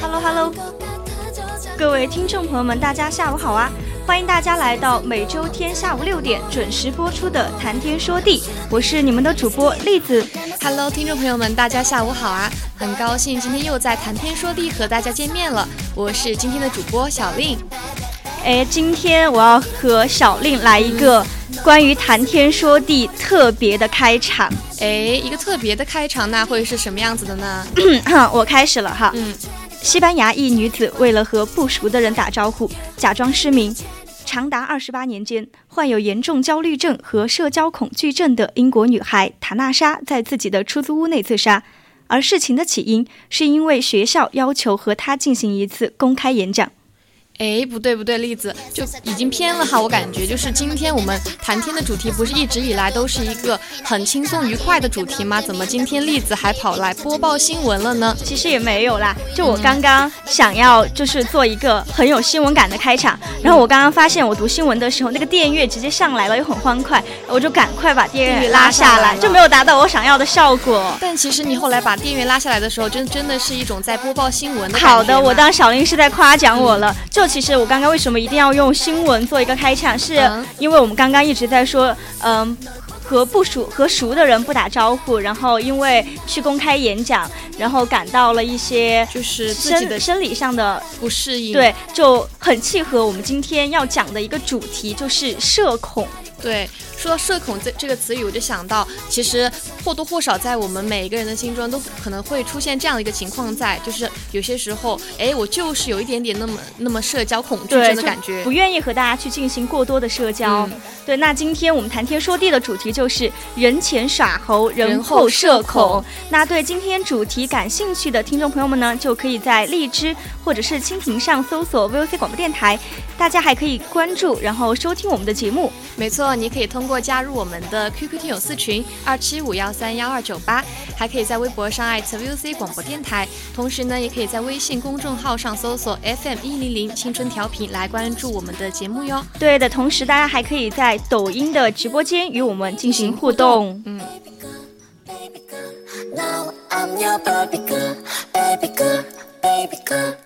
Hello，Hello，各位听众朋友们，大家下午好啊！欢迎大家来到每周天下午六点准时播出的《谈天说地》，我是你们的主播栗子。Hello，听众朋友们，大家下午好啊！很高兴今天又在《谈天说地》和大家见面了，我是今天的主播小令。哎，今天我要和小令来一个关于《谈天说地》特别的开场。哎，一个特别的开场，那会是什么样子的呢？我开始了哈。嗯。西班牙一女子为了和不熟的人打招呼，假装失明。长达二十八年间，患有严重焦虑症和社交恐惧症的英国女孩塔娜莎在自己的出租屋内自杀。而事情的起因是因为学校要求和她进行一次公开演讲。哎，不对不对，栗子就已经偏了哈。我感觉就是今天我们谈天的主题不是一直以来都是一个很轻松愉快的主题吗？怎么今天栗子还跑来播报新闻了呢？其实也没有啦，就我刚刚想要就是做一个很有新闻感的开场，然后我刚刚发现我读新闻的时候那个电乐直接上来了，又很欢快，我就赶快把电乐拉下来，就没有达到我想要的效果。但其实你后来把电乐拉下来的时候，真真的是一种在播报新闻的好的，我当小林是在夸奖我了，就。其实我刚刚为什么一定要用新闻做一个开场？是因为我们刚刚一直在说，嗯，和不熟和熟的人不打招呼，然后因为去公开演讲，然后感到了一些就是自己的生理上的不适应，对，就很契合我们今天要讲的一个主题，就是社恐。对。说到社恐这这个词语，我就想到，其实或多或少在我们每一个人的心中都可能会出现这样的一个情况，在就是有些时候，哎，我就是有一点点那么那么社交恐惧症的感觉，不愿意和大家去进行过多的社交。对，那今天我们谈天说地的主题就是人前耍猴，人后社恐。那对今天主题感兴趣的听众朋友们呢，就可以在荔枝或者是蜻蜓上搜索 VOC 广播电台，大家还可以关注然后收听我们的节目。没错，你可以通过加入我们的 qq 听友四群二七五幺三幺二九八还可以在微博上艾特 vc 广播电台同时呢也可以在微信公众号上搜索 fm 一零零青春调频来关注我们的节目哟。对的同时大家还可以在抖音的直播间与我们进行互动。嗯。Baby girl, now i'm your babygo babygo babygo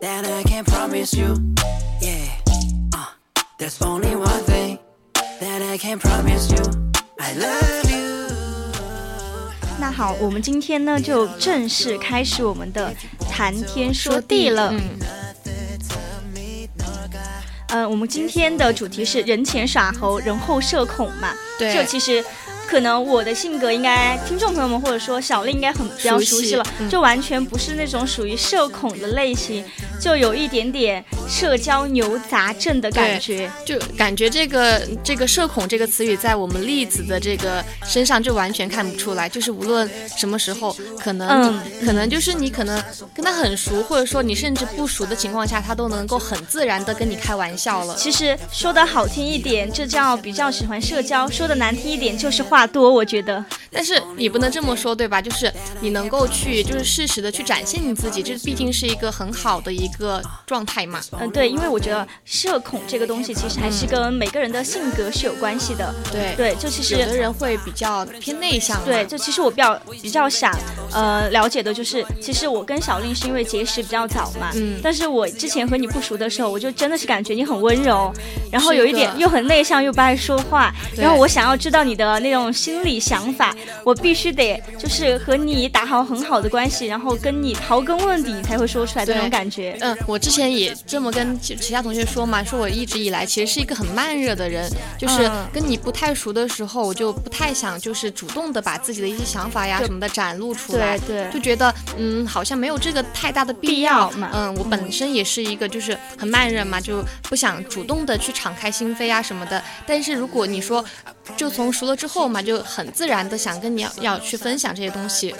that I can promise you. Yeah，uh,，There's only one thing that I can promise you, I love you. 那好，我们今天呢就正式开始我们的谈天说地了。嗯，我们今天的主题是人前耍猴，人后社恐嘛。对，就其实。可能我的性格应该听众朋友们或者说小丽应该很比较熟悉了，就完全不是那种属于社恐的类型，就有一点点社交牛杂症的感觉，就感觉这个这个社恐这个词语在我们栗子的这个身上就完全看不出来，就是无论什么时候，可能可能就是你可能跟他很熟，或者说你甚至不熟的情况下，他都能够很自然的跟你开玩笑了。其实说的好听一点，这叫比较喜欢社交；说的难听一点，就是话多。我觉得。但是你不能这么说，对吧？就是你能够去，就是适时的去展现你自己，这毕竟是一个很好的一个状态嘛。嗯，对，因为我觉得社恐这个东西其实还是跟每个人的性格是有关系的。对对，就其实有的人会比较偏内向。对，就其实我比较比较想呃了解的就是，其实我跟小令是因为结识比较早嘛。嗯。但是我之前和你不熟的时候，我就真的是感觉你很温柔，然后有一点又很内向又不爱说话，然后我想要知道你的那种心理想法。我必须得就是和你打好很好的关系，然后跟你刨根问底，才会说出来的那种感觉。嗯，我之前也这么跟其其他同学说嘛，说我一直以来其实是一个很慢热的人，就是跟你不太熟的时候，我就不太想就是主动的把自己的一些想法呀什么的展露出来，对，就觉得嗯好像没有这个太大的必要嘛。嗯，我本身也是一个就是很慢热嘛，就不想主动的去敞开心扉啊什么的。但是如果你说就从熟了之后嘛，就很自然的想跟你要要去分享这些东西，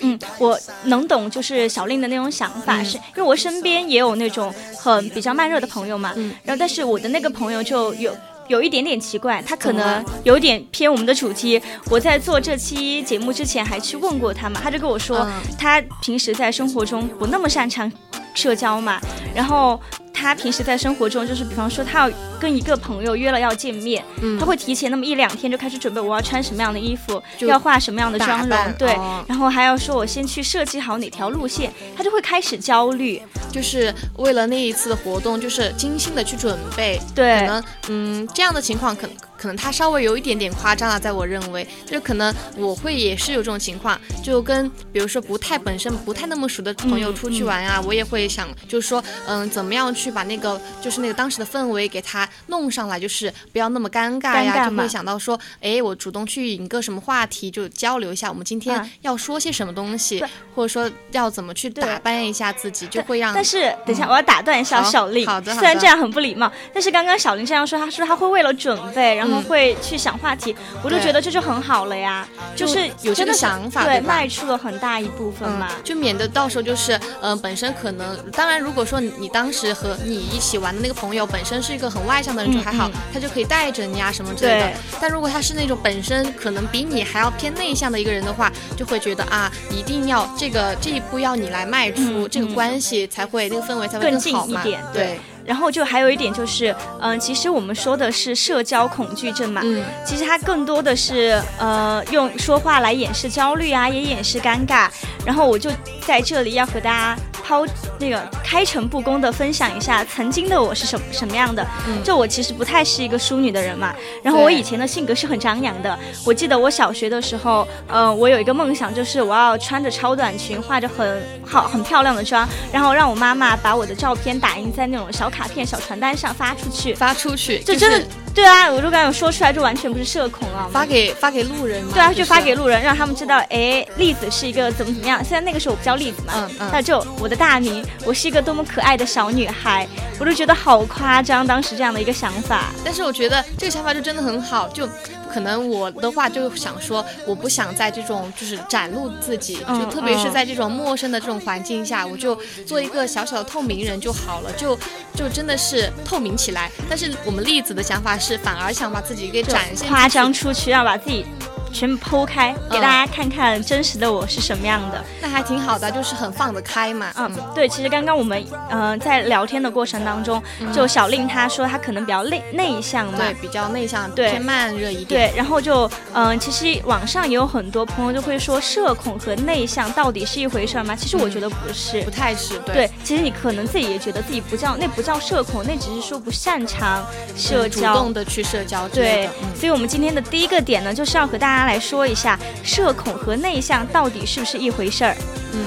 嗯，我能懂，就是小令的那种想法，是因为我身边也有那种很比较慢热的朋友嘛，嗯，然后但是我的那个朋友就有有一点点奇怪，他可能有点偏我们的主题。我在做这期节目之前还去问过他嘛，他就跟我说，他平时在生活中不那么擅长社交嘛，然后。他平时在生活中，就是比方说他要跟一个朋友约了要见面，他会提前那么一两天就开始准备，我要穿什么样的衣服，要化什么样的妆容，对，然后还要说我先去设计好哪条路线，他就会开始焦虑，就是为了那一次的活动，就是精心的去准备，对，可能嗯这样的情况可能。可能他稍微有一点点夸张了，在我认为，就可能我会也是有这种情况，就跟比如说不太本身不太那么熟的朋友出去玩啊，我也会想，就是说，嗯，怎么样去把那个就是那个当时的氛围给他弄上来，就是不要那么尴尬呀，就会想到说，哎，我主动去引个什么话题，就交流一下，我们今天要说些什么东西，或者说要怎么去打扮一下自己，就会让。但是等一下，我要打断一下小丽，好的，虽然这样很不礼貌，但是刚刚小林这样说，他说他会为了准备，然后。会去想话题，我就觉得这就很好了呀，就是有这个想法，对，迈出了很大一部分嘛，就免得到时候就是，嗯，本身可能，当然如果说你当时和你一起玩的那个朋友本身是一个很外向的人就还好，他就可以带着你啊什么之类的，但如果他是那种本身可能比你还要偏内向的一个人的话，就会觉得啊，一定要这个这一步要你来迈出，这个关系才会那个氛围才会更好嘛，对。然后就还有一点就是，嗯，其实我们说的是社交恐惧症嘛，嗯，其实它更多的是，呃，用说话来掩饰焦虑啊，也掩饰尴尬。然后我就在这里要和大家抛那个开诚布公的分享一下，曾经的我是什什么样的。就我其实不太是一个淑女的人嘛，然后我以前的性格是很张扬的。我记得我小学的时候，嗯，我有一个梦想，就是我要穿着超短裙，化着很好很漂亮的妆，然后让我妈妈把我的照片打印在那种小。卡片、小传单上发出去，发出去，就真的对啊！我就感觉说出来，就完全不是社恐啊。发给发给路人，对啊，就发给路人，让他们知道，哎，栗子是一个怎么怎么样。虽然那个时候我不叫栗子嘛，嗯嗯，那就我的大名，我是一个多么可爱的小女孩，我就觉得好夸张，当时这样的一个想法。但是我觉得这个想法就真的很好，就。可能我的话就想说，我不想在这种就是展露自己，就特别是在这种陌生的这种环境下，我就做一个小小的透明人就好了，就就真的是透明起来。但是我们栗子的想法是，反而想把自己给展现夸张出去，要把自己全部剖开，给大家看看真实的我是什么样的。那还挺好的，就是很放得开嘛。嗯，对，其实刚刚我们嗯在聊天的过程当中，就小令他说他可能比较内内向嘛，对，比较内向，对，偏慢热一点。对，然后就嗯，其实网上也有很多朋友就会说，社恐和内向到底是一回事吗？其实我觉得不是，不太是。对，其实你可能自己也觉得自己不叫那不叫社恐，那只是说不擅长社交，主动的去社交。对，所以我们今天的第一个点呢，就是要和大家来说一下，社恐和内向到底是不是一回事儿？嗯。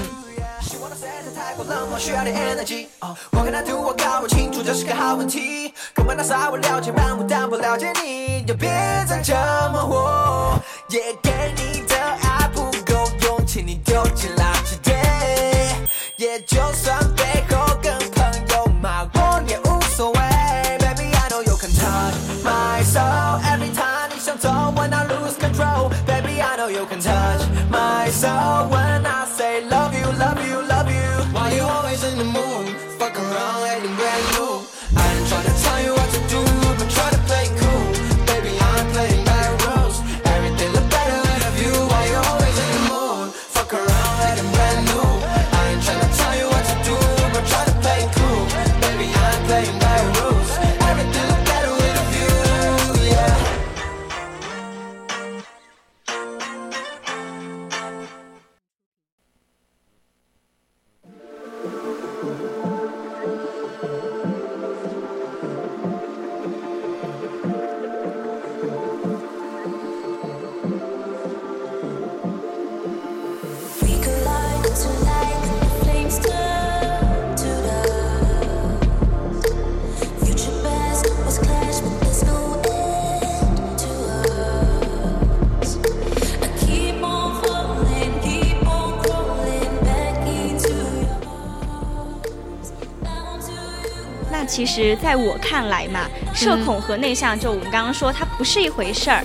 冷漠需要点 energy，我跟他图我搞不清楚这是个好问题。可问他稍微了解漫步，但不了解你，就别再这么活。也给你的爱不够用，请你丢 So when I 实，在我看来嘛，社恐和内向，就我们刚刚说，它不是一回事儿。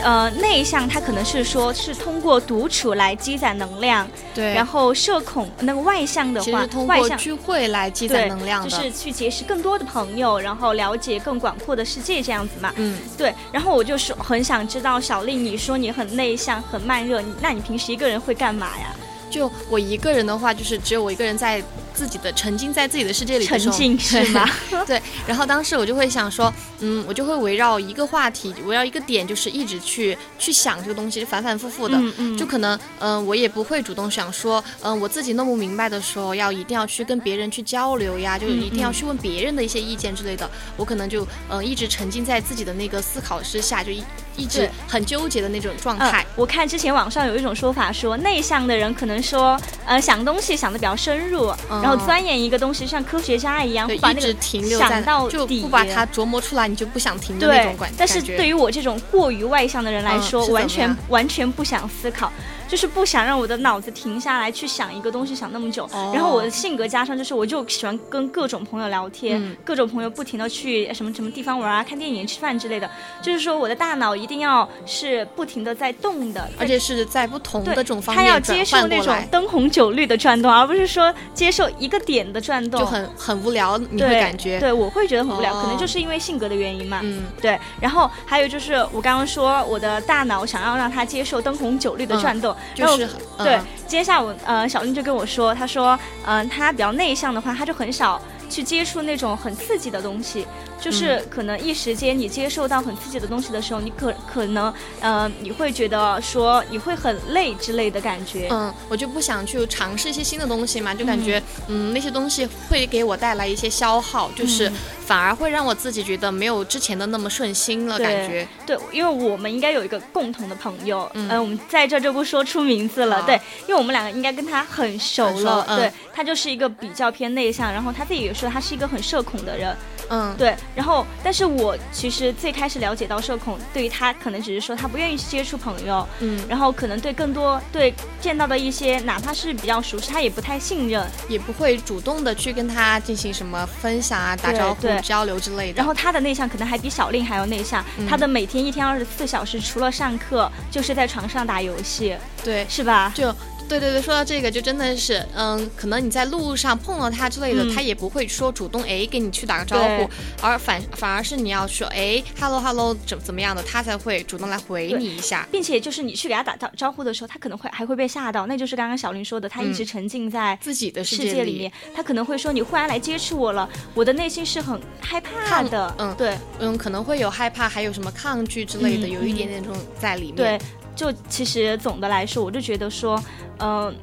呃，内向他可能是说是通过独处来积攒能量，对。然后社恐那个外向的话，外向聚会来积攒能量就是去结识更多的朋友，然后了解更广阔的世界这样子嘛。嗯，对。然后我就是很想知道，小丽，你说你很内向、很慢热，那你平时一个人会干嘛呀？就我一个人的话，就是只有我一个人在。自己的沉浸在自己的世界里，沉浸是吗？对。然后当时我就会想说，嗯，我就会围绕一个话题，围绕一个点，就是一直去去想这个东西，反反复复的。嗯嗯。就可能，嗯，我也不会主动想说，嗯，我自己弄不明白的时候，要一定要去跟别人去交流呀，就一定要去问别人的一些意见之类的。我可能就，嗯，一直沉浸在自己的那个思考之下，就一一直很纠结的那种状态。我看之前网上有一种说法，说内向的人可能说，呃，想东西想的比较深入。然后钻研一个东西，像科学家一样，把那个想到底，不把它琢磨出来，你就不想停的那种感但是对于我这种过于外向的人来说，完全完全不想思考。就是不想让我的脑子停下来去想一个东西想那么久，然后我的性格加上就是我就喜欢跟各种朋友聊天，各种朋友不停的去什么什么地方玩啊、看电影、吃饭之类的，就是说我的大脑一定要是不停的在动的，而且是在不同的这种方面他要接受那种灯红酒绿的转动，而不是说接受一个点的转动，就很很无聊，你会感觉。对，我会觉得很无聊，可能就是因为性格的原因嘛。嗯，对。然后还有就是我刚刚说我的大脑想要让它接受灯红酒绿的转动，就是对。今天下午，呃，小林就跟我说，他说，嗯，他比较内向的话，他就很少去接触那种很刺激的东西。就是可能一时间你接受到很刺激的东西的时候，你可可能呃你会觉得说你会很累之类的感觉。嗯，我就不想去尝试一些新的东西嘛，就感觉嗯那些东西会给我带来一些消耗，就是反而会让我自己觉得没有之前的那么顺心了感觉。对，因为我们应该有一个共同的朋友，嗯，我们在这就不说出名字了。对，因为我们两个应该跟他很熟了。对，他就是一个比较偏内向，然后他自己也说他是一个很社恐的人。嗯，对。然后，但是我其实最开始了解到社恐，对于他可能只是说他不愿意去接触朋友，嗯，然后可能对更多对见到的一些哪怕是比较熟悉，他也不太信任，也不会主动的去跟他进行什么分享啊、打招呼、交流之类的。然后他的内向可能还比小令还要内向，他的每天一天二十四小时除了上课就是在床上打游戏，对，是吧？就。对对对，说到这个就真的是，嗯，可能你在路上碰到他之类的，他也不会说主动哎给你去打个招呼，而反反而是你要说哎 hello hello 怎怎么样的，他才会主动来回你一下，并且就是你去给他打招招呼的时候，他可能会还会被吓到，那就是刚刚小林说的，他一直沉浸在自己的世界里面，他可能会说你忽然来接触我了，我的内心是很害怕的，嗯对，嗯可能会有害怕，还有什么抗拒之类的，有一点点这种在里面。对，就其实总的来说，我就觉得说，嗯。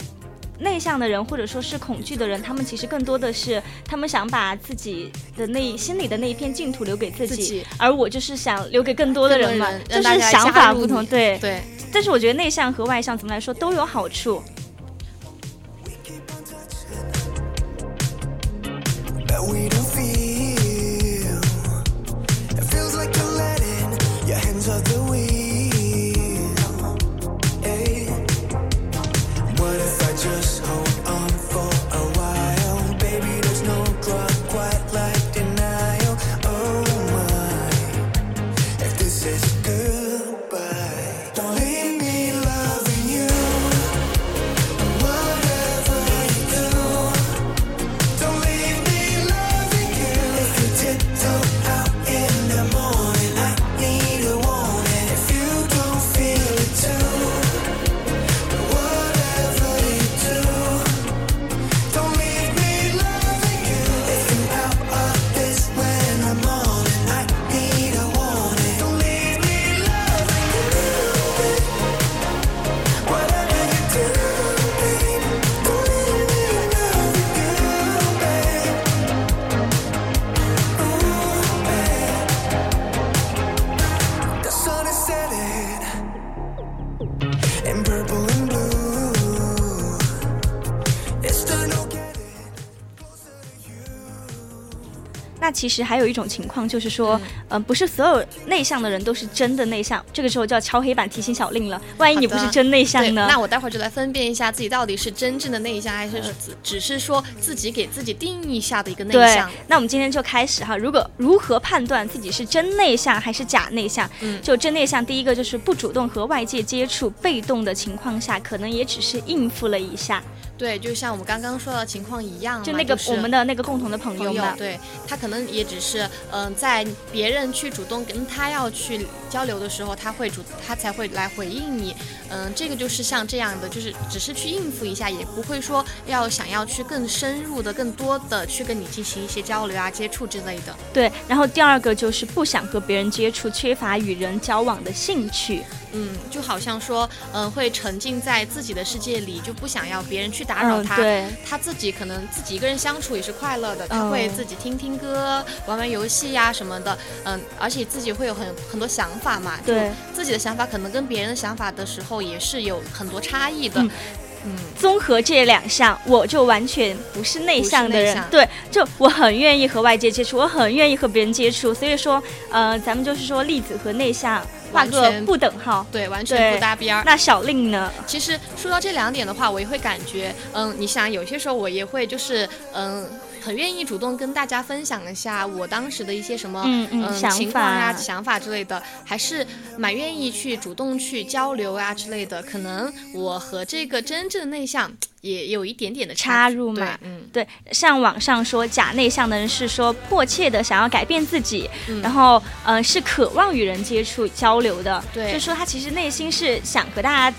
内向的人，或者说是恐惧的人，他们其实更多的是，他们想把自己的那心里的那一片净土留给自己，而我就是想留给更多的人嘛，就是想法不同，对对。但是我觉得内向和外向怎么来说都有好处。其实还有一种情况，就是说，嗯，不是所有内向的人都是真的内向。这个时候就要敲黑板提醒小令了。万一你不是真内向呢？那我待会儿就来分辨一下自己到底是真正的内向，还是只只是说自己给自己定义下的一个内向。那我们今天就开始哈。如果如何判断自己是真内向还是假内向？嗯，就真内向，第一个就是不主动和外界接触，被动的情况下，可能也只是应付了一下。对，就像我们刚刚说的情况一样，就那个我们的那个共同的朋友嘛，对他可能也只是嗯，在别人去主动跟他要去交流的时候，他会主他才会来回应你，嗯，这个就是像这样的，就是只是去应付一下，也不会说要想要去更深入的、更多的去跟你进行一些交流啊、接触之类的。对，然后第二个就是不想和别人接触，缺乏与人交往的兴趣。嗯，就好像说，嗯，会沉浸在自己的世界里，就不想要别人去打扰他。对，他自己可能自己一个人相处也是快乐的，他会自己听听歌、玩玩游戏呀什么的。嗯，而且自己会有很很多想法嘛。对，自己的想法可能跟别人的想法的时候也是有很多差异的。嗯，综合这两项，我就完全不是内向的人。对，就我很愿意和外界接触，我很愿意和别人接触。所以说，呃，咱们就是说，粒子和内向。画个不等号，对，完全不搭边儿。那小令呢？其实说到这两点的话，我也会感觉，嗯，你想，有些时候我也会就是，嗯。很愿意主动跟大家分享一下我当时的一些什么嗯情况呀、想法之类的，还是蛮愿意去主动去交流啊之类的。可能我和这个真正的内向也有一点点的插入嘛。嗯，对，像网上说假内向的人是说迫切的想要改变自己，然后嗯是渴望与人接触交流的。对，就说他其实内心是想和大家。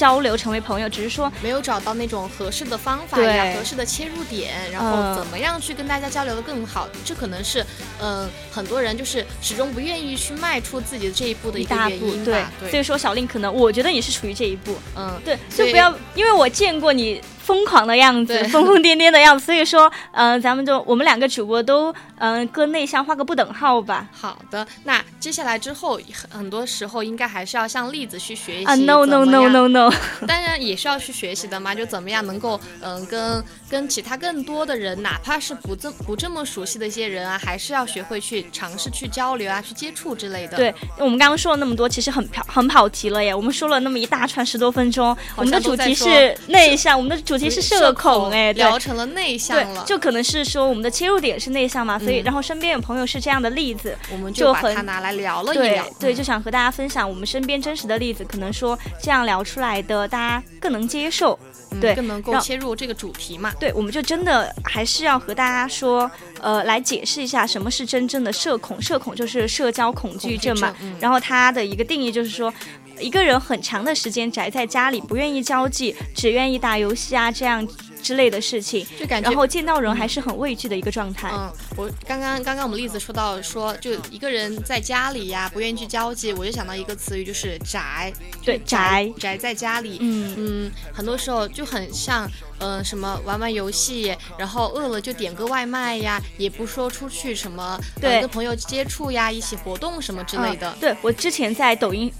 交流成为朋友，只是说没有找到那种合适的方法呀，合适的切入点，然后怎么样去跟大家交流的更好？这可能是嗯，很多人就是始终不愿意去迈出自己的这一步的一个原因吧。对，所以说小令可能，我觉得你是处于这一步。嗯，对，就不要，因为我见过你。疯狂的样子，疯疯癫癫的样子，所以说，嗯，咱们就我们两个主播都，嗯，跟内向画个不等号吧。好的，那接下来之后，很多时候应该还是要向栗子去学习啊，no no no no no，当然也是要去学习的嘛，就怎么样能够，嗯，跟跟其他更多的人，哪怕是不这不这么熟悉的一些人啊，还是要学会去尝试去交流啊，去接触之类的。对，我们刚刚说了那么多，其实很跑很跑题了耶，我们说了那么一大串十多分钟，我们的主题是内向，我们的主。题是社恐，哎，聊成了内向了，就可能是说我们的切入点是内向嘛，所以然后身边有朋友是这样的例子，我们就把它拿来聊了一聊，对，就想和大家分享我们身边真实的例子，可能说这样聊出来的大家更能接受。对，更能够切入这个主题嘛？对，我们就真的还是要和大家说，呃，来解释一下什么是真正的社恐。社恐就是社交恐惧症嘛。然后它的一个定义就是说，一个人很长的时间宅在家里，不愿意交际，只愿意打游戏啊，这样。之类的事情，就感觉然后见到人还是很畏惧的一个状态。嗯，我刚刚刚刚我们例子说到说，就一个人在家里呀，不愿意去交际，我就想到一个词语，就是宅。对，宅宅在家里，嗯嗯，很多时候就很像，嗯，什么玩玩游戏，然后饿了就点个外卖呀，也不说出去什么，对，跟朋友接触呀，一起活动什么之类的。对我之前在抖音。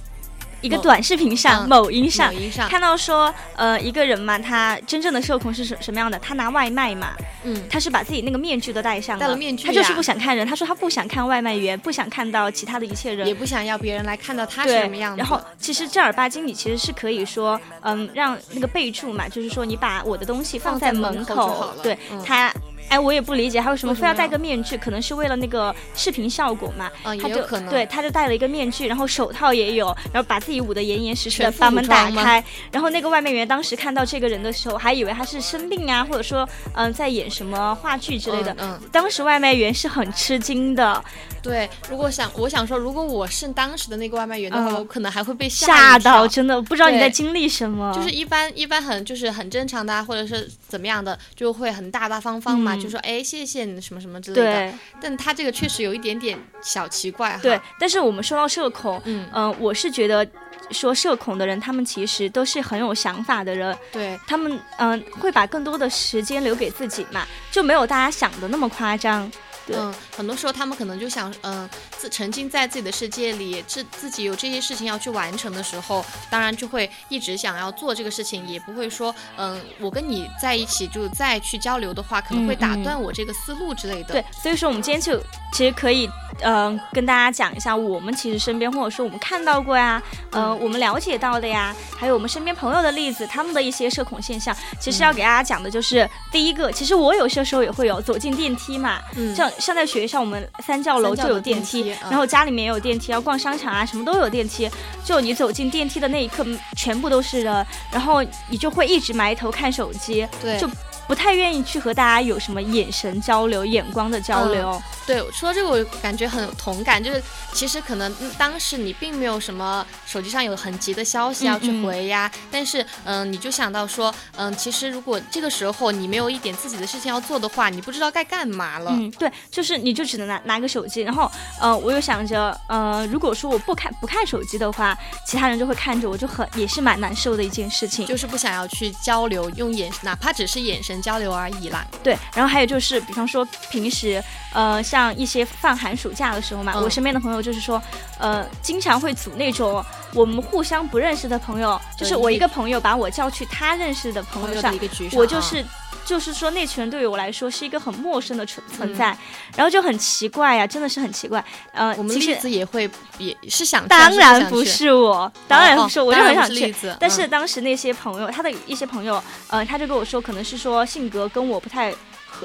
一个短视频上，某音上看到说，呃，一个人嘛，他真正的社恐是什什么样的？他拿外卖嘛，嗯，他是把自己那个面具都戴上了，戴了面具，他就是不想看人。他说他不想看外卖员，不想看到其他的一切人，也不想要别人来看到他是什么样子。然后其实正儿八经，你其实是可以说，嗯，让那个备注嘛，就是说你把我的东西放在门口，对他。哎，我也不理解他为什么非要戴个面具，可能是为了那个视频效果嘛。他就对，他就戴了一个面具，然后手套也有，然后把自己捂得严严实实的，把门打开。然后那个外卖员当时看到这个人的时候，还以为他是生病啊，或者说嗯在演什么话剧之类的。嗯，当时外卖员是很吃惊的。对，如果想我想说，如果我是当时的那个外卖员的话，我可能还会被吓到，真的不知道你在经历什么。就是一般一般很就是很正常的，或者是怎么样的，就会很大大方方嘛。就说哎，谢谢你什么什么之类的。但他这个确实有一点点小奇怪哈。对，但是我们说到社恐，嗯嗯，我是觉得说社恐的人，他们其实都是很有想法的人。对，他们嗯会把更多的时间留给自己嘛，就没有大家想的那么夸张。嗯，很多时候他们可能就想，嗯，自沉浸在自己的世界里，自自己有这些事情要去完成的时候，当然就会一直想要做这个事情，也不会说，嗯，我跟你在一起就再去交流的话，可能会打断我这个思路之类的。对，所以说我们今天就其实可以，嗯，跟大家讲一下我们其实身边或者说我们看到过呀，呃，我们了解到的呀，还有我们身边朋友的例子，他们的一些社恐现象，其实要给大家讲的就是第一个，其实我有些时候也会有走进电梯嘛，嗯，像。像在学校，我们三教楼就有电梯，然后家里面也有电梯，要逛商场啊，什么都有电梯。就你走进电梯的那一刻，全部都是人，然后你就会一直埋头看手机，对，就不太愿意去和大家有什么眼神交流、眼光的交流。对，说到这个我感觉很有同感，就是其实可能当时你并没有什么手机上有很急的消息要去回呀，但是嗯，你就想到说，嗯，其实如果这个时候你没有一点自己的事情要做的话，你不知道该干嘛了。嗯，对，就是你就只能拿拿个手机，然后呃，我又想着，呃，如果说我不看不看手机的话，其他人就会看着我，就很也是蛮难受的一件事情，就是不想要去交流，用眼哪怕只是眼神交流而已啦。对，然后还有就是，比方说平时呃像。像一些放寒暑假的时候嘛，我身边的朋友就是说，呃，经常会组那种我们互相不认识的朋友，就是我一个朋友把我叫去他认识的朋友上，我就是。就是说，那群人对于我来说是一个很陌生的存存在，然后就很奇怪呀，真的是很奇怪。呃，我们例子也会也是想，当然不是我，当然不是，我就很想去。但是当时那些朋友，他的一些朋友，呃，他就跟我说，可能是说性格跟我不太。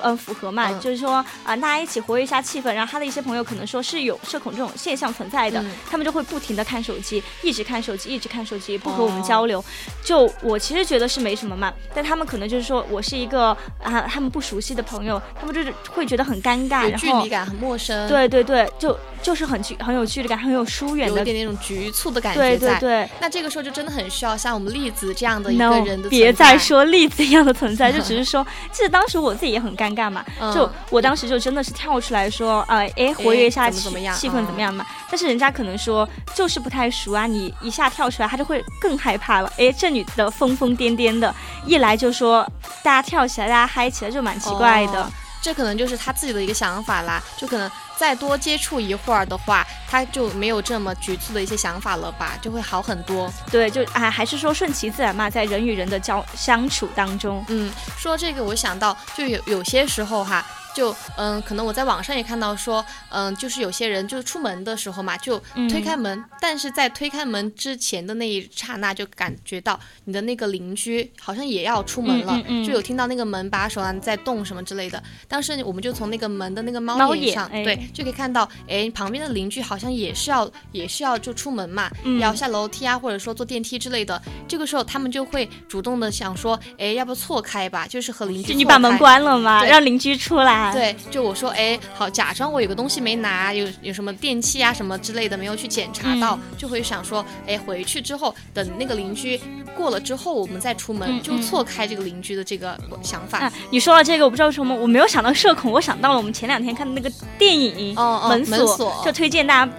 嗯，符合嘛？就是说啊，大家一起活跃一下气氛。然后他的一些朋友可能说是有社恐这种现象存在的，他们就会不停的看手机，一直看手机，一直看手机，不和我们交流。就我其实觉得是没什么嘛，但他们可能就是说我是一个啊，他们不熟悉的朋友，他们就是会觉得很尴尬，距离感很陌生。对对对，就就是很距很有距离感，很有疏远的，有点那种局促的感觉对对对。那这个时候就真的很需要像我们栗子这样的一个人的别再说栗子一样的存在，就只是说，其实当时我自己也很尴尬嘛。就我当时就真的是跳出来说，呃，哎，活跃一下气气氛怎么样嘛？但是人家可能说就是不太熟啊，你一下跳出来，他就会更害怕了。哎，这女的疯疯癫癫的，一来就说大家跳起来，大家嗨起来，就蛮奇怪的。这可能就是他自己的一个想法啦，就可能再多接触一会儿的话，他就没有这么局促的一些想法了吧，就会好很多。对，就还还是说顺其自然嘛，在人与人的交相处当中。嗯，说这个我想到，就有有些时候哈。就嗯，可能我在网上也看到说，嗯，就是有些人就出门的时候嘛，就推开门，但是在推开门之前的那一刹那，就感觉到你的那个邻居好像也要出门了，就有听到那个门把手啊在动什么之类的。当时我们就从那个门的那个猫眼上，对，就可以看到，哎，旁边的邻居好像也是要也是要就出门嘛，要下楼梯啊，或者说坐电梯之类的。这个时候他们就会主动的想说，哎，要不错开吧，就是和邻居。你把门关了吗？让邻居出来。对，就我说，哎，好，假装我有个东西没拿，有有什么电器啊什么之类的没有去检查到，就会想说，哎，回去之后等那个邻居过了之后，我们再出门，就错开这个邻居的这个想法。你说到这个，我不知道为什么我没有想到社恐，我想到了我们前两天看的那个电影哦《门锁》，就推荐大家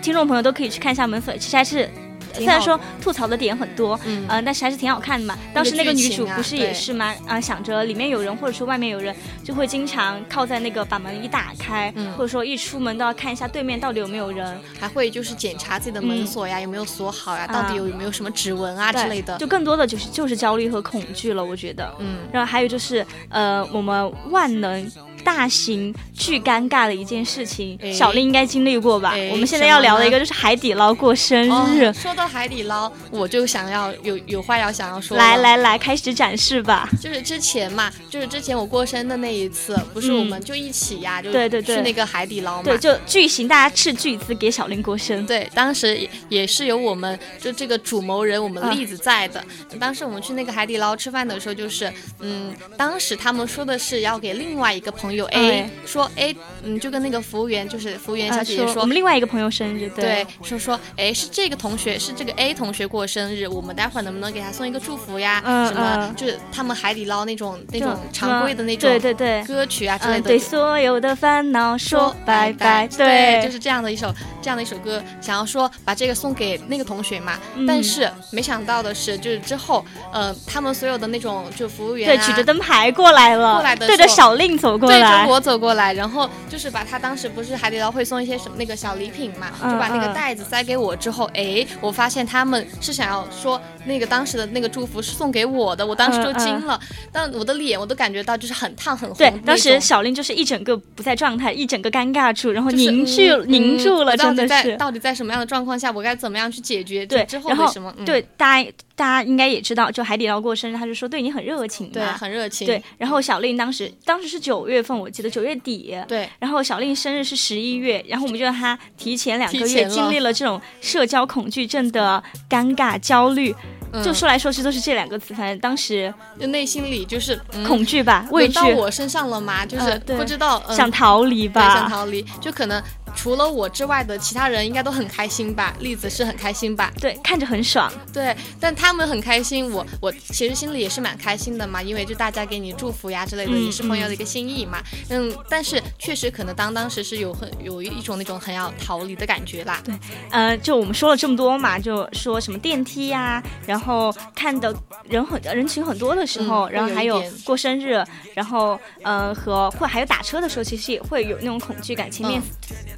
听众朋友都可以去看一下《门锁》，其实还是。虽然说吐槽的点很多，嗯，但是还是挺好看的嘛。当时那个女主不是也是吗？啊，想着里面有人或者说外面有人，就会经常靠在那个把门一打开，或者说一出门都要看一下对面到底有没有人，还会就是检查自己的门锁呀有没有锁好呀，到底有有没有什么指纹啊之类的。就更多的就是就是焦虑和恐惧了，我觉得。嗯，然后还有就是呃，我们万能。大型巨尴尬的一件事情，小丽应该经历过吧？我们现在要聊的一个就是海底捞过生日。说到海底捞，我就想要有有话要想要说。来来来，开始展示吧。就是之前嘛，就是之前我过生的那一次，不是我们就一起呀，就对对对，去那个海底捞嘛。对，就巨型，大家斥巨资给小林过生。对，当时也是有我们就这个主谋人，我们栗子在的。当时我们去那个海底捞吃饭的时候，就是嗯，当时他们说的是要给另外一个朋友。有 A 说 A，嗯，就跟那个服务员，就是服务员小姐姐说，我们另外一个朋友生日，对，说说，哎，是这个同学，是这个 A 同学过生日，我们待会儿能不能给他送一个祝福呀？什么，就是他们海底捞那种那种常规的那种，对对对，歌曲啊之类的，对所有的烦恼说拜拜，对，就是这样的一首这样的一首歌，想要说把这个送给那个同学嘛，但是没想到的是，就是之后，呃，他们所有的那种就服务员，对，举着灯牌过来了，过来的对着小令走过来。对着我走过来，然后就是把他当时不是海底捞会送一些什么那个小礼品嘛，就把那个袋子塞给我之后，哎，我发现他们是想要说那个当时的那个祝福是送给我的，我当时就惊了，但我的脸我都感觉到就是很烫很红。对，当时小令就是一整个不在状态，一整个尴尬住，然后凝聚凝住了，真的是。到底在什么样的状况下，我该怎么样去解决？对，之后为什么？对，大家大家应该也知道，就海底捞过生日，他就说对你很热情，对，很热情。对，然后小令当时当时是九月份，我记得九月底。对，然后小令生日是十一月，然后我们就让他提前两个月经历了这种社交恐惧症的尴尬焦虑，就说来说去都是这两个词，反正当时就内心里就是恐惧吧，畏惧。到我身上了吗？就是不知道想逃离吧，想逃离，就可能。除了我之外的其他人应该都很开心吧？栗子是很开心吧？对，看着很爽。对，但他们很开心，我我其实心里也是蛮开心的嘛，因为就大家给你祝福呀之类的，也是朋友的一个心意嘛。嗯，但是确实可能当当时是有很有一种那种很要逃离的感觉啦。对，呃，就我们说了这么多嘛，就说什么电梯呀，然后看的人很人群很多的时候，然后还有过生日，然后呃和或还有打车的时候，其实也会有那种恐惧感，前面。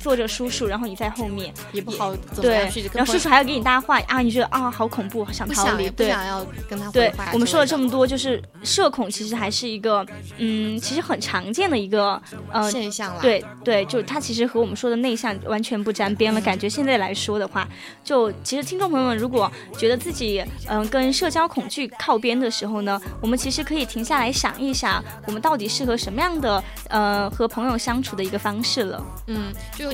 坐着叔叔，然后你在后面也不好对，然后叔叔还要给你搭话啊，你觉得啊好恐怖，想逃离，不想要跟他对，我们说了这么多，就是社恐其实还是一个嗯，其实很常见的一个呃现象了。对对，就他其实和我们说的内向完全不沾边了。感觉现在来说的话，就其实听众朋友们如果觉得自己嗯跟社交恐惧靠边的时候呢，我们其实可以停下来想一想，我们到底适合什么样的呃和朋友相处的一个方式了。嗯，就。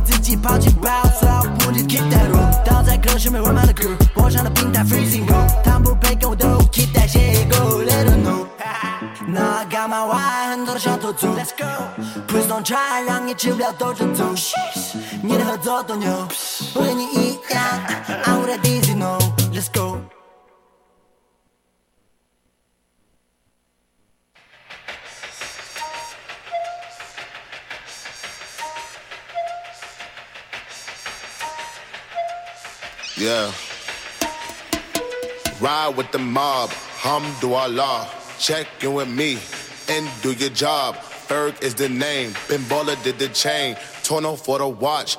自己跑进包，所有不停 keep that room。倒在歌声没温满的歌，播上的平台 freezing go，他们不配跟我斗，keep that shit go，let them know。那干嘛玩？很多的小偷走，Let's go，Please don't try，让你吃不了兜着走。你的合作多牛，不跟你一样，I'm with a dizzy no，Let's go。Yeah. Ride with the mob, hamdulillah. Check in with me and do your job. Ferg is the name. Ben did the chain. Torno for the watch.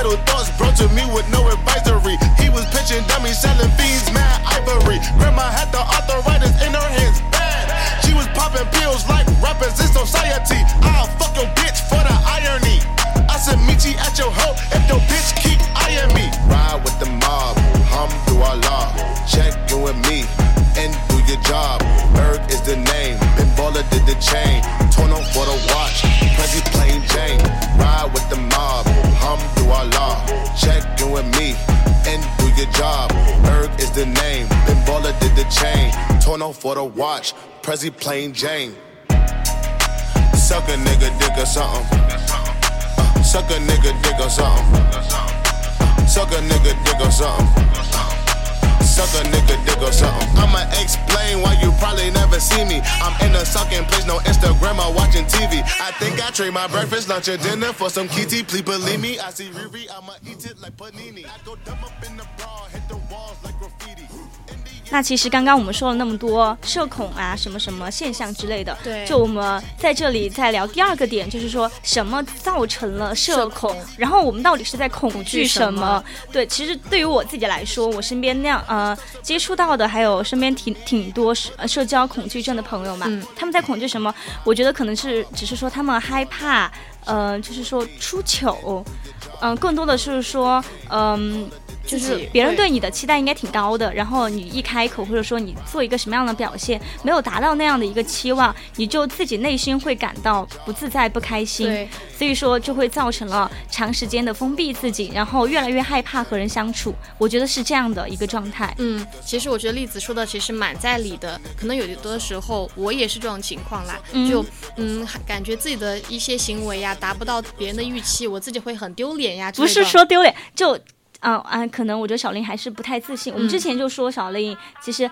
Suicidal thoughts brought to me with no advisory. He was pitching dummies, selling fiends, mad ivory. Grandma had the arthritis in her hands, bad. She was popping pills like rappers in society. I'll on for the watch, Prezi plain Jane. Suck a nigga dick or something. Uh, suck a nigga dick or something. Suck a nigga dick or something. Suck a nigga dick or something. I'ma explain why you probably never see me. I'm in a sucking place, no Instagram or watching TV. I think I trade my breakfast, lunch, and dinner for some kitty. Please believe me, I see Riri, I'ma eat it like panini. I go dumb up in the bra, hit the walls like. 那其实刚刚我们说了那么多社恐啊，什么什么现象之类的，对就我们在这里再聊第二个点，就是说什么造成了社恐，然后我们到底是在恐惧什么？对，其实对于我自己来说，我身边那样呃接触到的，还有身边挺挺多社呃社交恐惧症的朋友嘛，嗯他们在恐惧什么？我觉得可能是只是说他们害怕，呃，就是说出糗，嗯、更多的是说，嗯、就是别人对你的期待应该挺高的，然后你一开口或者说你做一个什么样的表现，没有达到那样的一个期望，你就自己内心会感到不自在、不开心，所以说就会造成了长时间的封闭自己，然后越来越害怕和人相处。我觉得是这样的一个状态。嗯，其实我觉得栗子说的其实蛮在理的，可能有的时候我也是这种情况啦，嗯就嗯感觉自己的一些行为呀达不到别人的预期，我自己会很丢脸呀不。是说丢脸，就啊啊，可能我觉得小林还是不太自信。我们之前就说小林其实。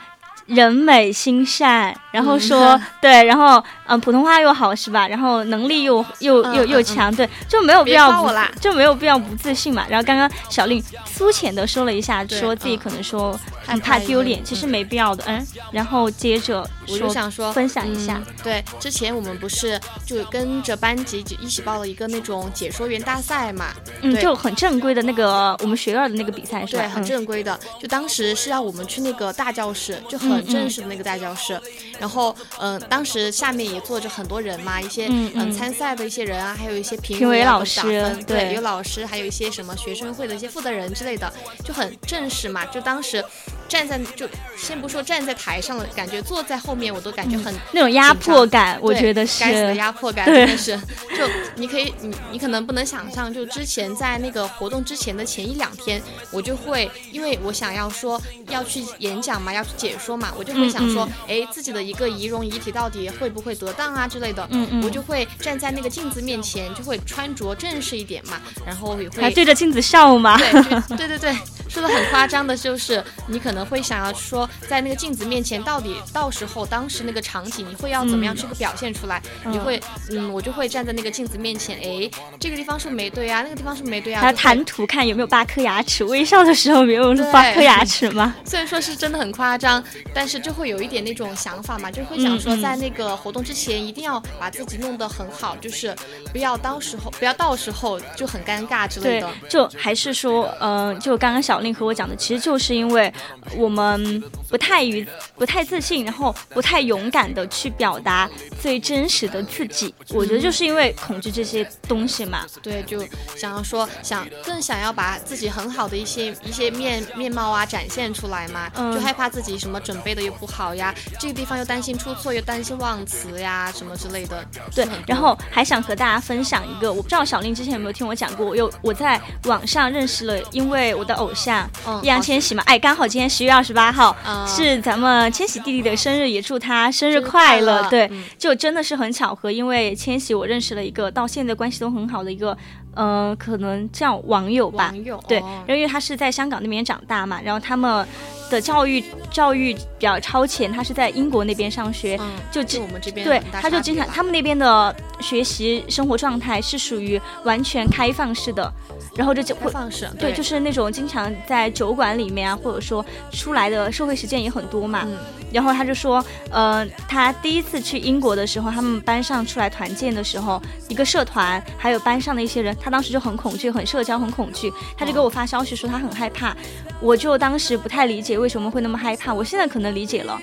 人美心善，然后说、嗯对，然后嗯、普通话又好是吧？然后能力又又又嗯嗯又强，对，就没有必要就没有必要不自信嘛。然后刚刚小林粗浅的说了一下，说自己嗯可能说怕丢脸，其实没必要的，嗯。然后接着我就想说分享一下，嗯对，之前我们不是就跟着班级一起报了一个那种解说员大赛嘛，嗯，就很正规的那个我们学院的那个比赛是吧？对，很嗯正规的。就当时是要我们去那个大教室，就嗯很正式的那个大教室。然后，嗯、当时下面也坐着很多人嘛，一些嗯嗯参赛的一些人啊，还有一些评评委啊老师对对，有老师，还有一些什么学生会的一些负责人之类的，就很正式嘛。就当时站在就先不说站在台上了，感觉坐在后面我都感觉很那种压迫感，我觉得是该死的压迫感，对真的是。就你可以，你你可能不能想象，就之前在那个活动之前的前一两天，我就会，因为我想要说要去演讲嘛，要去解说嘛，我就会想说，哎、自己的一个仪容仪体到底会不会得当啊之类的，嗯嗯我就会站在那个镜子面前，就会穿着正式一点嘛，然后也会还对着镜子笑嘛？对，对对对，说的很夸张的，就是你可能会想要说，在那个镜子面前，到底到时候当时那个场景，你会要怎么样去表现出来？你会，嗯，我就会站在那个镜子面前，哎，这个地方是不是没对啊，那个地方是不是没对啊？还要谈吐看有没有八颗牙齿，微笑的时候没有八颗牙齿吗？虽然说是真的很夸张，但是就会有一点那种想法嘛，就会想说，在那个活动之前一定要把自己弄得很好，就是不要到时候不要到时候就很尴尬之类的。，就还是说，嗯、就刚刚小令和我讲的，其实就是因为我们不太于不太自信，然后不太勇敢的去表达最真实的自己。我觉得就是因为恐惧这些东西嘛。对，就想要说想更想要把自己很好的一些一些面面貌啊展现出来嘛，嗯就害怕自己什么准备的又不好呀，这个地方又担心出错，又担心忘词呀什么之类的。对然后还想和大家分享一个，我不知道小令之前有没有听我讲过，我有我在网上认识了，因为我的偶像。像易烊千玺嘛。哎，刚好今天十月二十八号是咱们千玺弟弟的生日，也祝他生日快乐。对，就真的是很巧合，因为千玺我认识了一个到现在关系都很好的一个。嗯，可能叫网友吧，对，因为他是在香港那边长大嘛，然后他们的教育教育比较超前，他是在英国那边上学，就我们这边对，他就经常他们那边的学习生活状态是属于完全开放式的。然后这就会放肆，对，就是那种经常在酒馆里面啊，或者说出来的社会实践也很多嘛。然后他就说，呃，他第一次去英国的时候，他们班上出来团建的时候，一个社团还有班上的一些人，他当时就很恐惧，很社交，很恐惧。他就给我发消息说他很害怕，我就当时不太理解为什么会那么害怕。我现在可能理解了，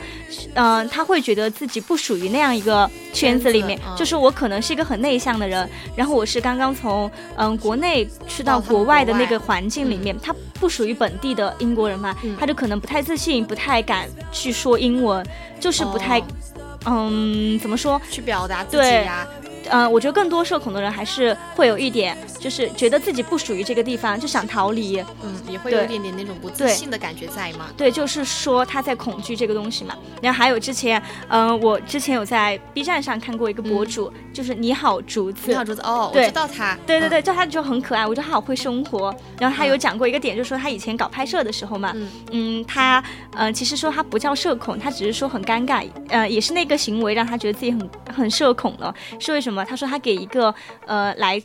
嗯，他会觉得自己不属于那样一个圈子里面，就是我可能是一个很内向的人，然后我是刚刚从嗯国内去到。国外的那个环境里面，他不属于本地的英国人嘛，他就可能不太自信，不太敢去说英文，就是不太，嗯，怎么说？去表达自己呀。嗯，我觉得更多社恐的人还是会有一点，就是觉得自己不属于这个地方，就想逃离。嗯，也会有一点点那种不自信的感觉在吗？对，就是说他在恐惧这个东西嘛。然后还有之前，嗯，我之前有在 B 站上看过一个博主，就是你好竹子。你好竹子，哦，我知道他。对对对，叫他就很可爱，我觉得他好会生活。然后他有讲过一个点，就是说他以前搞拍摄的时候嘛，嗯，他嗯，其实说他不叫社恐，他只是说很尴尬，呃，也是那个行为让他觉得自己很很社恐了。是为什么？他说他给一个呃来。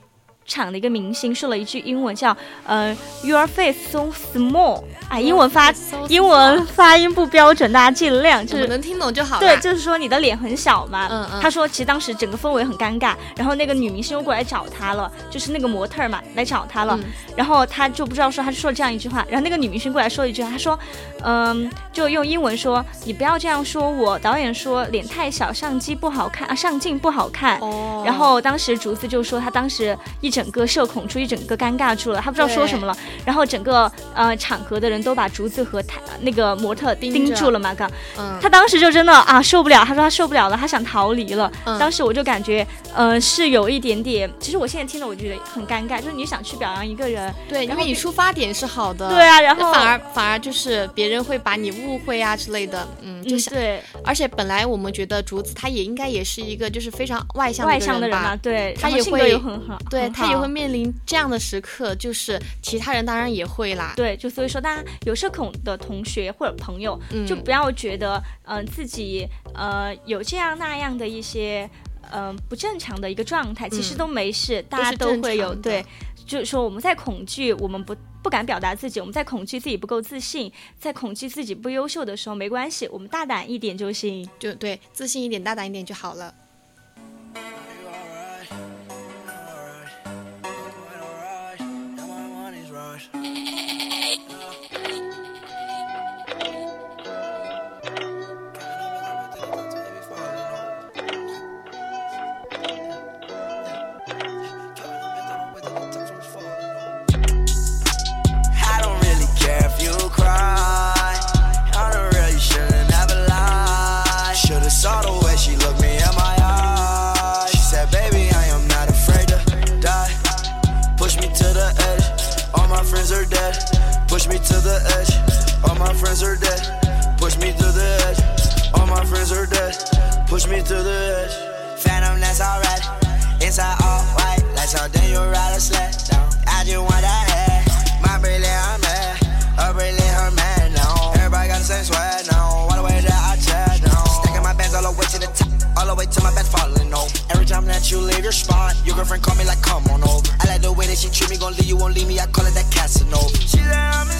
场的一个明星说了一句英文，叫呃，Your face so small。哎，英文发英文发音不标准，大家尽量就是能听懂就好。对，就是说你的脸很小嘛。嗯嗯。他说，其实当时整个氛围很尴尬，然后那个女明星又过来找他了，就是那个模特嘛来找他了，然后他就不知道说，他就说了这样一句话，然后那个女明星过来说了一句话，他说，嗯，就用英文说，你不要这样说我。导演说脸太小，相机不好看啊，上镜不好看。哦。然后当时竹子就说，他当时一整。整个社恐出一整个尴尬住了，他不知道说什么了。然后整个呃场合的人都把竹子和他那个模特盯住了嘛，刚，他当时就真的啊受不了，他说他受不了了，他想逃离了。当时我就感觉呃是有一点点，其实我现在听了我觉得很尴尬，就是你想去表扬一个人，对，因为你出发点是好的，对啊，然后反而反而就是别人会把你误会啊之类的，嗯，就想对，而且本来我们觉得竹子他也应该也是一个就是非常外向外向的人嘛，对，他也会很好，对他。也会面临这样的时刻，就是其他人当然也会啦。对，就所以说，大家有社恐的同学或者朋友，就不要觉得，嗯，自己呃有这样那样的一些，嗯，不正常的一个状态，其实都没事，大家都会有。对，就是说我们在恐惧，我们不不敢表达自己，我们在恐惧自己不够自信，在恐惧自己不优秀的时候，没关系，我们大胆一点就行。就对，自信一点，大胆一点就好了。Yeah. Push me to the edge. All my friends are dead. Push me to the edge. All my friends are dead. Push me to the edge. Phantom, that's alright. Inside all white. Like something you ride a sled down. I just want that head. My brilliant, I'm mad. Her brilliant, her man, no. Everybody got the same sweat, no. All the way that I chat, no. Stacking my bands all the way to the top. All the way to my bed falling. Every time that you leave your spot, your girlfriend call me like, come on over. I like the way that she treat me, gon' leave you, won't leave me. I call it that Casanova. She let me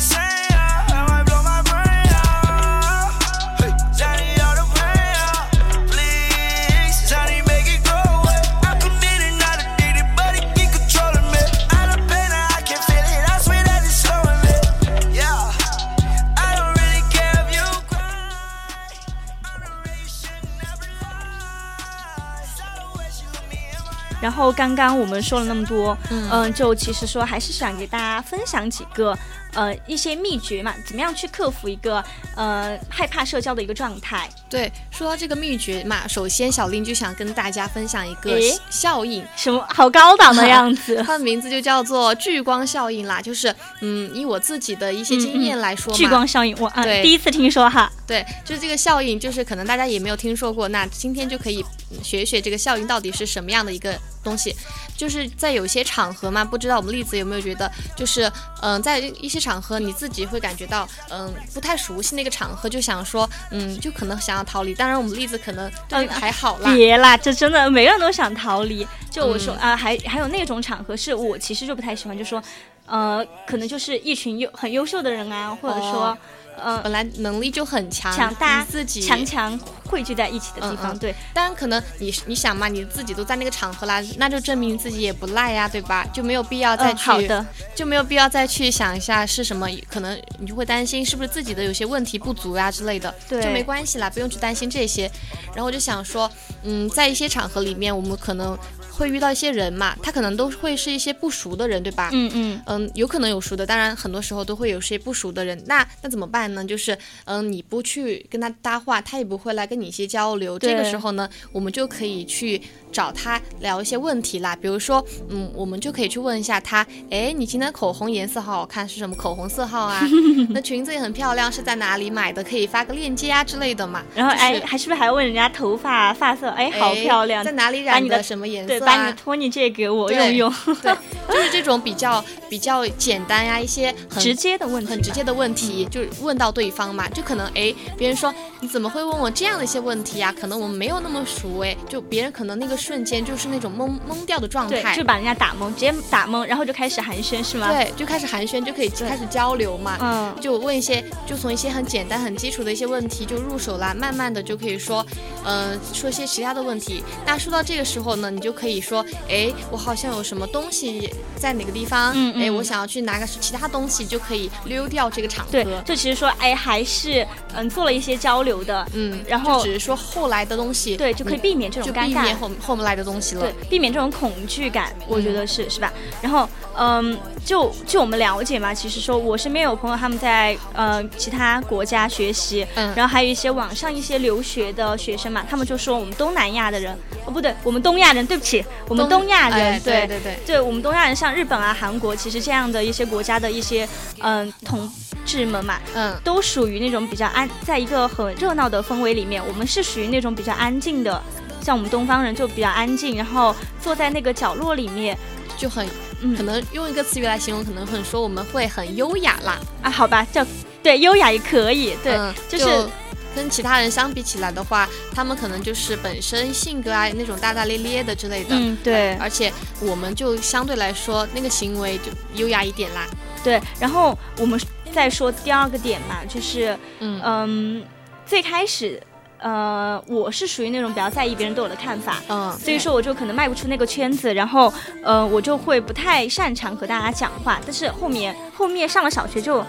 然后刚刚我们说了那么多，嗯，就其实说还是想给大家分享几个。呃，一些秘诀嘛，怎么样去克服一个呃害怕社交的一个状态？对，说到这个秘诀嘛，首先小林就想跟大家分享一个效应，什么好高档的样子？它的名字就叫做聚光效应啦，就是嗯，以我自己的一些经验来说，聚光效应，我对第一次听说哈。对，就是这个效应，就是可能大家也没有听说过，那今天就可以学一学这个效应到底是什么样的一个东西。就是在有些场合嘛，不知道我们栗子有没有觉得，就是嗯，在一些场合你自己会感觉到嗯不太熟悉那个场合，就想说嗯，就可能想要逃离。当然我们例子可能嗯还好啦，别啦，这真的每个人都想逃离。就我说啊，还还有那种场合是我其实就不太喜欢，就说呃，可能就是一群优很优秀的人啊，或者说。呃，本来能力就很强，强大自己强强汇聚在一起的地方，对。当然可能你你想嘛，你自己都在那个场合啦，那就证明自己也不赖呀，对吧？就没有必要再去，好的，就没有必要再去想一下是什么，可能你就会担心是不是自己的有些问题不足呀之类的，对，就没关系啦，不用去担心这些。然后我就想说，嗯，在一些场合里面，我们可能。会遇到一些人嘛，他可能都会是一些不熟的人，对吧？嗯嗯嗯，有可能有熟的，当然很多时候都会有些不熟的人。那那怎么办呢？就是嗯，你不去跟他搭话，他也不会来跟你一些交流。这个时候呢，我们就可以去找他聊一些问题啦。比如说，嗯，我们就可以去问一下他，哎，你今天口红颜色好好看，是什么口红色号啊？那裙子也很漂亮，是在哪里买的？可以发个链接啊之类的嘛。然后哎，还是不是还要问人家头发发色？哎，好漂亮，在哪里染的？什么颜色？把你的托尼借给我用用，对，就是这种比较比较简单呀，一些很直接的问题，很直接的问题，就是问到对方嘛，就可能哎，别人说你怎么会问我这样的一些问题呀？可能我们没有那么熟哎，就别人可能那个瞬间就是那种懵懵掉的状态，就把人家打懵，直接打懵，然后就开始寒暄是吗？对，就开始寒暄，就可以开始交流嘛，嗯，就问一些，就从一些很简单很基础的一些问题就入手啦，慢慢的就可以说，嗯，说一些其他的问题。那说到这个时候呢，你就可以说，哎。我好像有什么东西在哪个地方？哎，我想要去拿个其他东西，就可以溜掉这个场合。对，就其实说，哎，还是嗯做了一些交流的，嗯，然后只是说后来的东西，对，就可以避免这种尴尬，避免后后面来的东西了，对，避免这种恐惧感，我觉得是是吧？然后嗯，就就我们了解嘛，其实说我身边有朋友他们在呃其他国家学习，嗯，然后还有一些网上一些留学的学生嘛，他们就说我们东南亚的人，哦不对，我们东亚人，对不起，我们东亚。人对对对，对我们东亚人，像日本啊、韩国，其实这样的一些国家的一些嗯同志们嘛，嗯，都属于那种比较安，在一个很热闹的氛围里面，我们是属于那种比较安静的，像我们东方人就比较安静，然后坐在那个角落里面就很，嗯可能用一个词语来形容，可能很说我们会很优雅啦啊，好吧，叫对优雅也可以，对，就是。跟其他人相比起来的话，他们可能就是本身性格啊那种大大咧咧的之类的。嗯，对。而且我们就相对来说那个行为就优雅一点啦。对。然后我们再说第二个点嘛，就是嗯嗯，最开始呃我是属于那种比较在意别人对我的看法，嗯，所以说我就可能迈不出那个圈子，然后呃我就会不太擅长和大家讲话。但是后面后面上了小学就。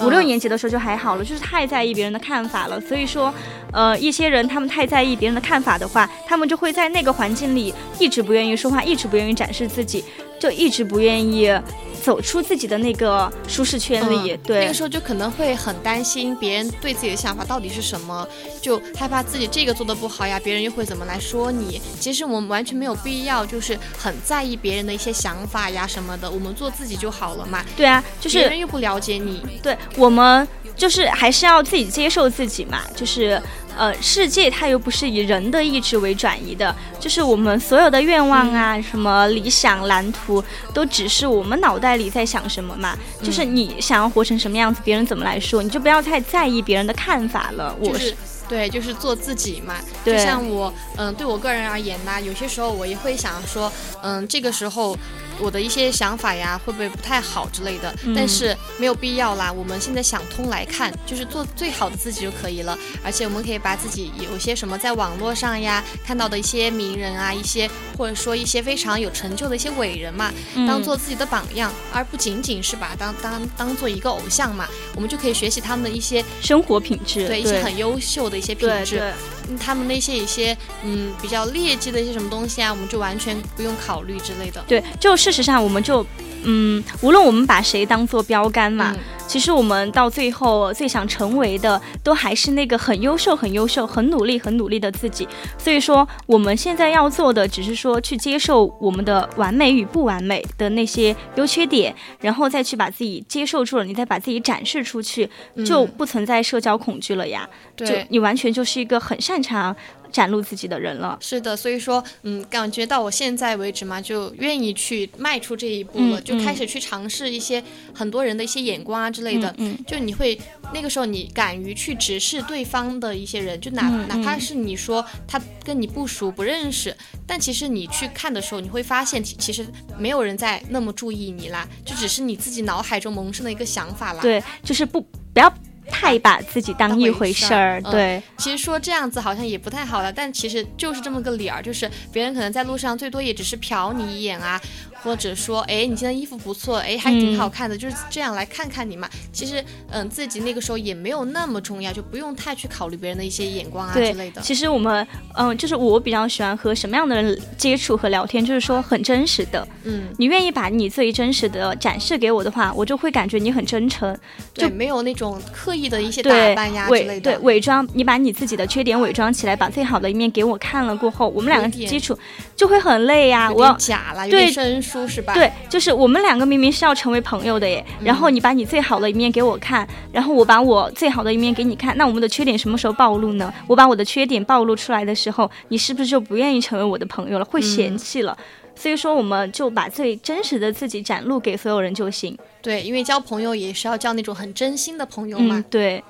五六年级的时候就还好了，就是太在意别人的看法了。所以说，呃，一些人他们太在意别人的看法的话，他们就会在那个环境里一直不愿意说话，一直不愿意展示自己，就一直不愿意。走出自己的那个舒适圈里，对，那个时候就可能会很担心别人对自己的想法到底是什么，就害怕自己这个做的不好呀，别人又会怎么来说你？其实我们完全没有必要，就是很在意别人的一些想法呀什么的，我们做自己就好了嘛。对啊，就是别人又不了解你，对我们就是还是要自己接受自己嘛，就是。呃，世界它又不是以人的意志为转移的，就是我们所有的愿望啊，什么理想蓝图，都只是我们脑袋里在想什么嘛。就是你想要活成什么样子，别人怎么来说，你就不要太在意别人的看法了。我是对，就是做自己嘛。就像我，嗯，对我个人而言呢，有些时候我也会想说，嗯，这个时候。我的一些想法呀，会不会不太好之类的？但是没有必要啦。我们现在想通来看，就是做最好的自己就可以了。而且我们可以把自己有些什么在网络上呀看到的一些名人啊，一些或者说一些非常有成就的一些伟人嘛，当做自己的榜样，而不仅仅是把当当当做一个偶像嘛。我们就可以学习他们的一些生活品质，对一些很优秀的一些品质。他们那些一些嗯比较劣迹的一些什么东西啊，我们就完全不用考虑之类的。对，就事实上我们就。嗯，无论我们把谁当做标杆嘛，其实我们到最后最想成为的，都还是那个很优秀、很优秀、很努力、很努力的自己。所以说，我们现在要做的，只是说去接受我们的完美与不完美的那些优缺点，然后再去把自己接受住了，你再把自己展示出去，就不存在社交恐惧了呀。对，你完全就是一个很擅长。展露自己的人了，是的，所以说，嗯，感觉到我现在为止嘛，就愿意去迈出这一步了，就开始去尝试一些很多人的一些眼光啊之类的，嗯，就你会那个时候你敢于去直视对方的一些人，就哪哪怕是你说他跟你不熟不认识，但其实你去看的时候，你会发现其实没有人在那么注意你啦，就只是你自己脑海中萌生的一个想法啦，对，就是不不要。太把自己当一回事儿，对。其实说这样子好像也不太好了，但其实就是这么个理儿，就是别人可能在路上最多也只是瞟你一眼啊。或者说，哎，你今天衣服不错，哎，还挺好看的，就是这样来看看你嘛。其实，嗯，自己那个时候也没有那么重要，就不用太去考虑别人的一些眼光啊之类的。其实我们，嗯，就是我比较喜欢和什么样的人接触和聊天，就是说很真实的。嗯，你愿意把你最真实的展示给我的话，我就会感觉你很真诚，就没有那种刻意的一些打扮呀之类的。对，伪装，你把你自己的缺点伪装起来，把最好的一面给我看了过后，我们两个接触就会很累呀。我假了，有点生疏是吧？对。就是我们两个明明是要成为朋友的耶，然后你把你最好的一面给我看，然后我把我最好的一面给你看，那我们的缺点什么时候暴露呢？我把我的缺点暴露出来的时候，你是不是就不愿意成为我的朋友了，会嫌弃了？所以说，我们就把最真实的自己展露给所有人就行。对，因为交朋友也是要交那种很真心的朋友嘛。对。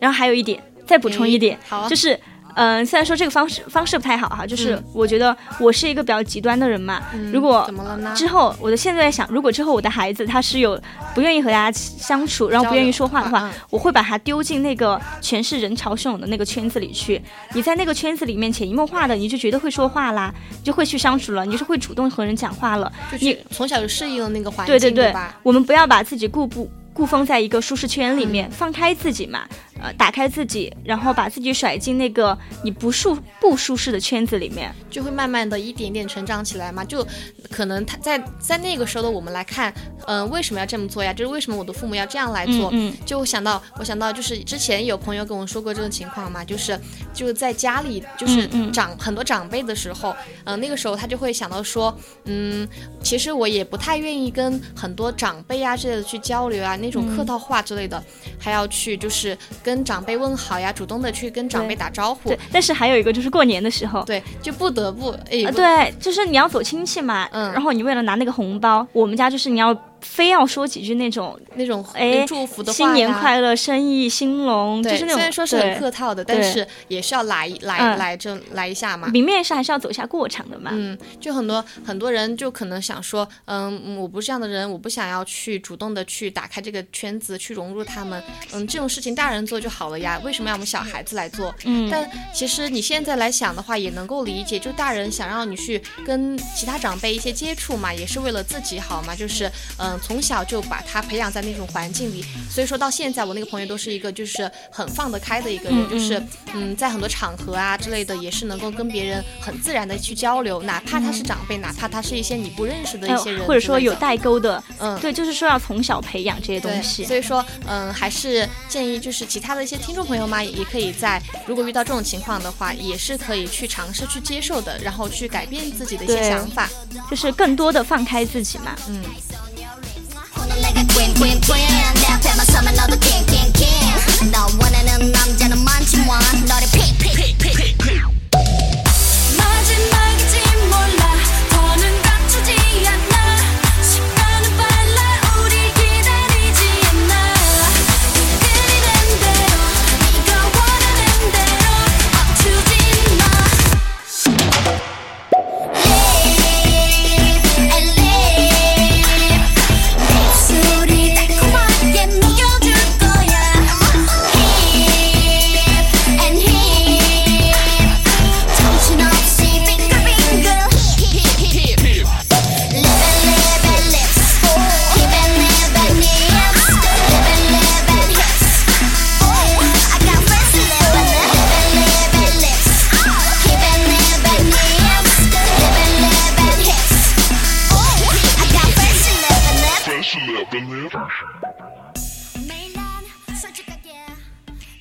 然后还有一点，再补充一点，好，就是。嗯，虽然说这个方式方式不太好哈，就是我觉得我是一个比较极端的人嘛。如果之后我的现在想，如果之后我的孩子他是有不愿意和大家相处，然后不愿意说话的话，我会把他丢进那个全是人潮汹涌的那个圈子里去。你在那个圈子里面潜移默化的，你就觉得会说话啦，你就会去相处了，你是会主动和人讲话了。你从小就适应了那个环境，对对对，我们不要把自己固步固封在一个舒适圈里面，放开自己嘛。呃，打开自己，然后把自己甩进那个你不舒不舒适的圈子里面，就会慢慢的一点点成长起来嘛。就可能他在在那个时候的我们来看，嗯，为什么要这么做呀？就是为什么我的父母要这样来做？嗯，就想到我想到就是之前有朋友跟我说过这种情况嘛，就是就在家里就是长很多长辈的时候，嗯，那个时候他就会想到说，嗯，其实我也不太愿意跟很多长辈啊之类的去交流啊，那种客套话之类的，还要去就是。跟长辈问好呀，主动的去跟长辈打招呼。对，但是还有一个就是过年的时候，对，就不得不哎，对，就是你要走亲戚嘛，嗯，然后你为了拿那个红包，我们家就是你要。非要说几句那种那种哎祝福的话新年快乐，生意兴隆，就是那种。虽然说是很客套的，但是也是要来来来这来一下嘛。明面上还是要走一下过场的嘛。嗯，就很多很多人就可能想说，嗯，我不是这样的人，我不想要去主动的去打开这个圈子，去融入他们。嗯，这种事情大人做就好了呀，为什么要我们小孩子来做？嗯。但其实你现在来想的话，也能够理解，就大人想让你去跟其他长辈一些接触嘛，也是为了自己好嘛，就是嗯，从小就把。他培养在那种环境里，所以说到现在，我那个朋友都是一个就是很放得开的一个人，就是嗯，在很多场合啊之类的，也是能够跟别人很自然的去交流，哪怕他是长辈，哪怕他是一些你不认识的一些人，或者说有代沟的，嗯，对，就是说要从小培养这些东西。所以说，嗯，还是建议就是其他的一些听众朋友嘛，也可以在如果遇到这种情况的话，也是可以去尝试去接受的，然后去改变自己的一些想法，就是更多的放开自己嘛，嗯。like a queen queen queen 내 앞에만 서면 너도 king king king 너 원하는 남자는 많지만 너를 픽픽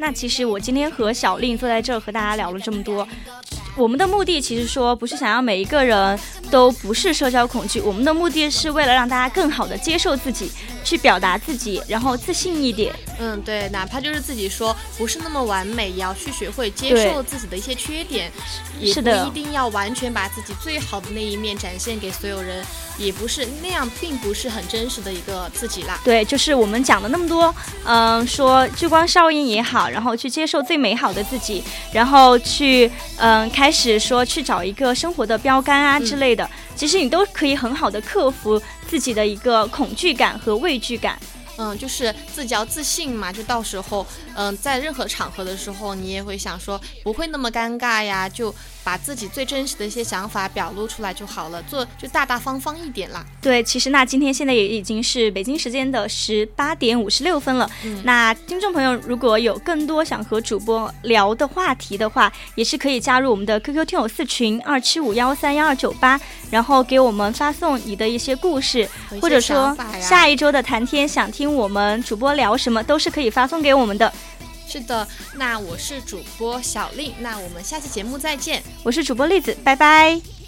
那其实我今天和小令坐在这儿和大家聊了这么多，我们的目的其实说不是想要每一个人都不是社交恐惧，我们的目的是为了让大家更好的接受自己，去表达自己，然后自信一点。嗯，对，哪怕就是自己说不是那么完美，也要去学会接受自己的一些缺点，也不一定要完全把自己最好的那一面展现给所有人，也不是那样，并不是很真实的一个自己啦。对，就是我们讲的那么多，嗯，说聚光效应也好，然后去接受最美好的自己，然后去，嗯，开始说去找一个生活的标杆啊之类的，其实你都可以很好的克服自己的一个恐惧感和畏惧感。嗯，就是自己要自信嘛，就到时候，嗯，在任何场合的时候，你也会想说不会那么尴尬呀，就。把自己最真实的一些想法表露出来就好了，做就大大方方一点啦。对，其实那今天现在也已经是北京时间的十八点五十六分了。嗯，那听众朋友如果有更多想和主播聊的话题的话，也是可以加入我们的 QQ 听友四群二七五幺三幺二九八，然后给我们发送你的一些故事，或者说下一周的谈天想听我们主播聊什么，都是可以发送给我们的。是的，那我是主播小丽，那我们下期节目再见。我是主播栗子，拜拜。